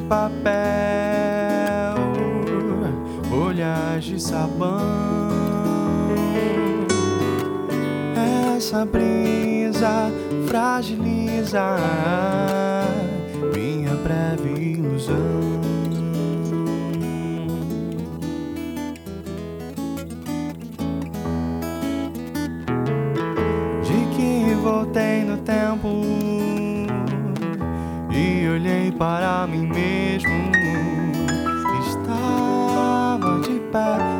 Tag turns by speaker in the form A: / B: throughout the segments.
A: papel, folhas de sabão. Essa brisa fragiliza e olhei para mim mesmo. Estava de pé,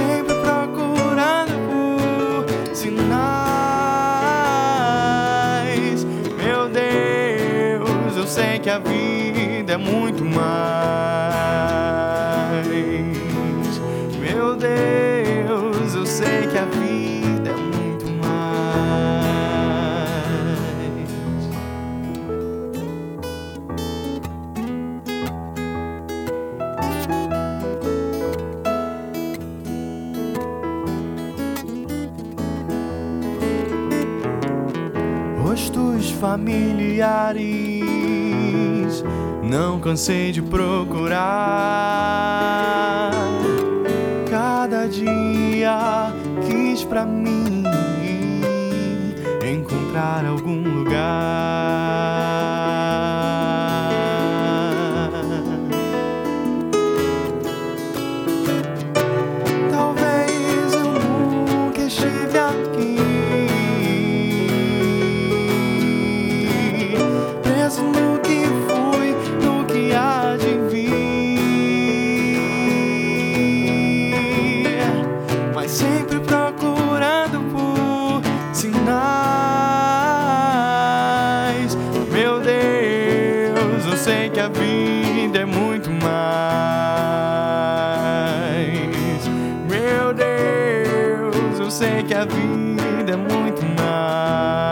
A: sempre procurando por sinais. Meu Deus, eu sei que a vida é muito mais. Meu Deus, familiares, não cansei de procurar. Cada dia quis pra mim encontrar algum lugar. Preso no que fui, no que há de vir. Mas sempre procurando por sinais. Meu Deus, eu sei que a vida é muito mais. Meu Deus, eu sei que a vida é muito mais.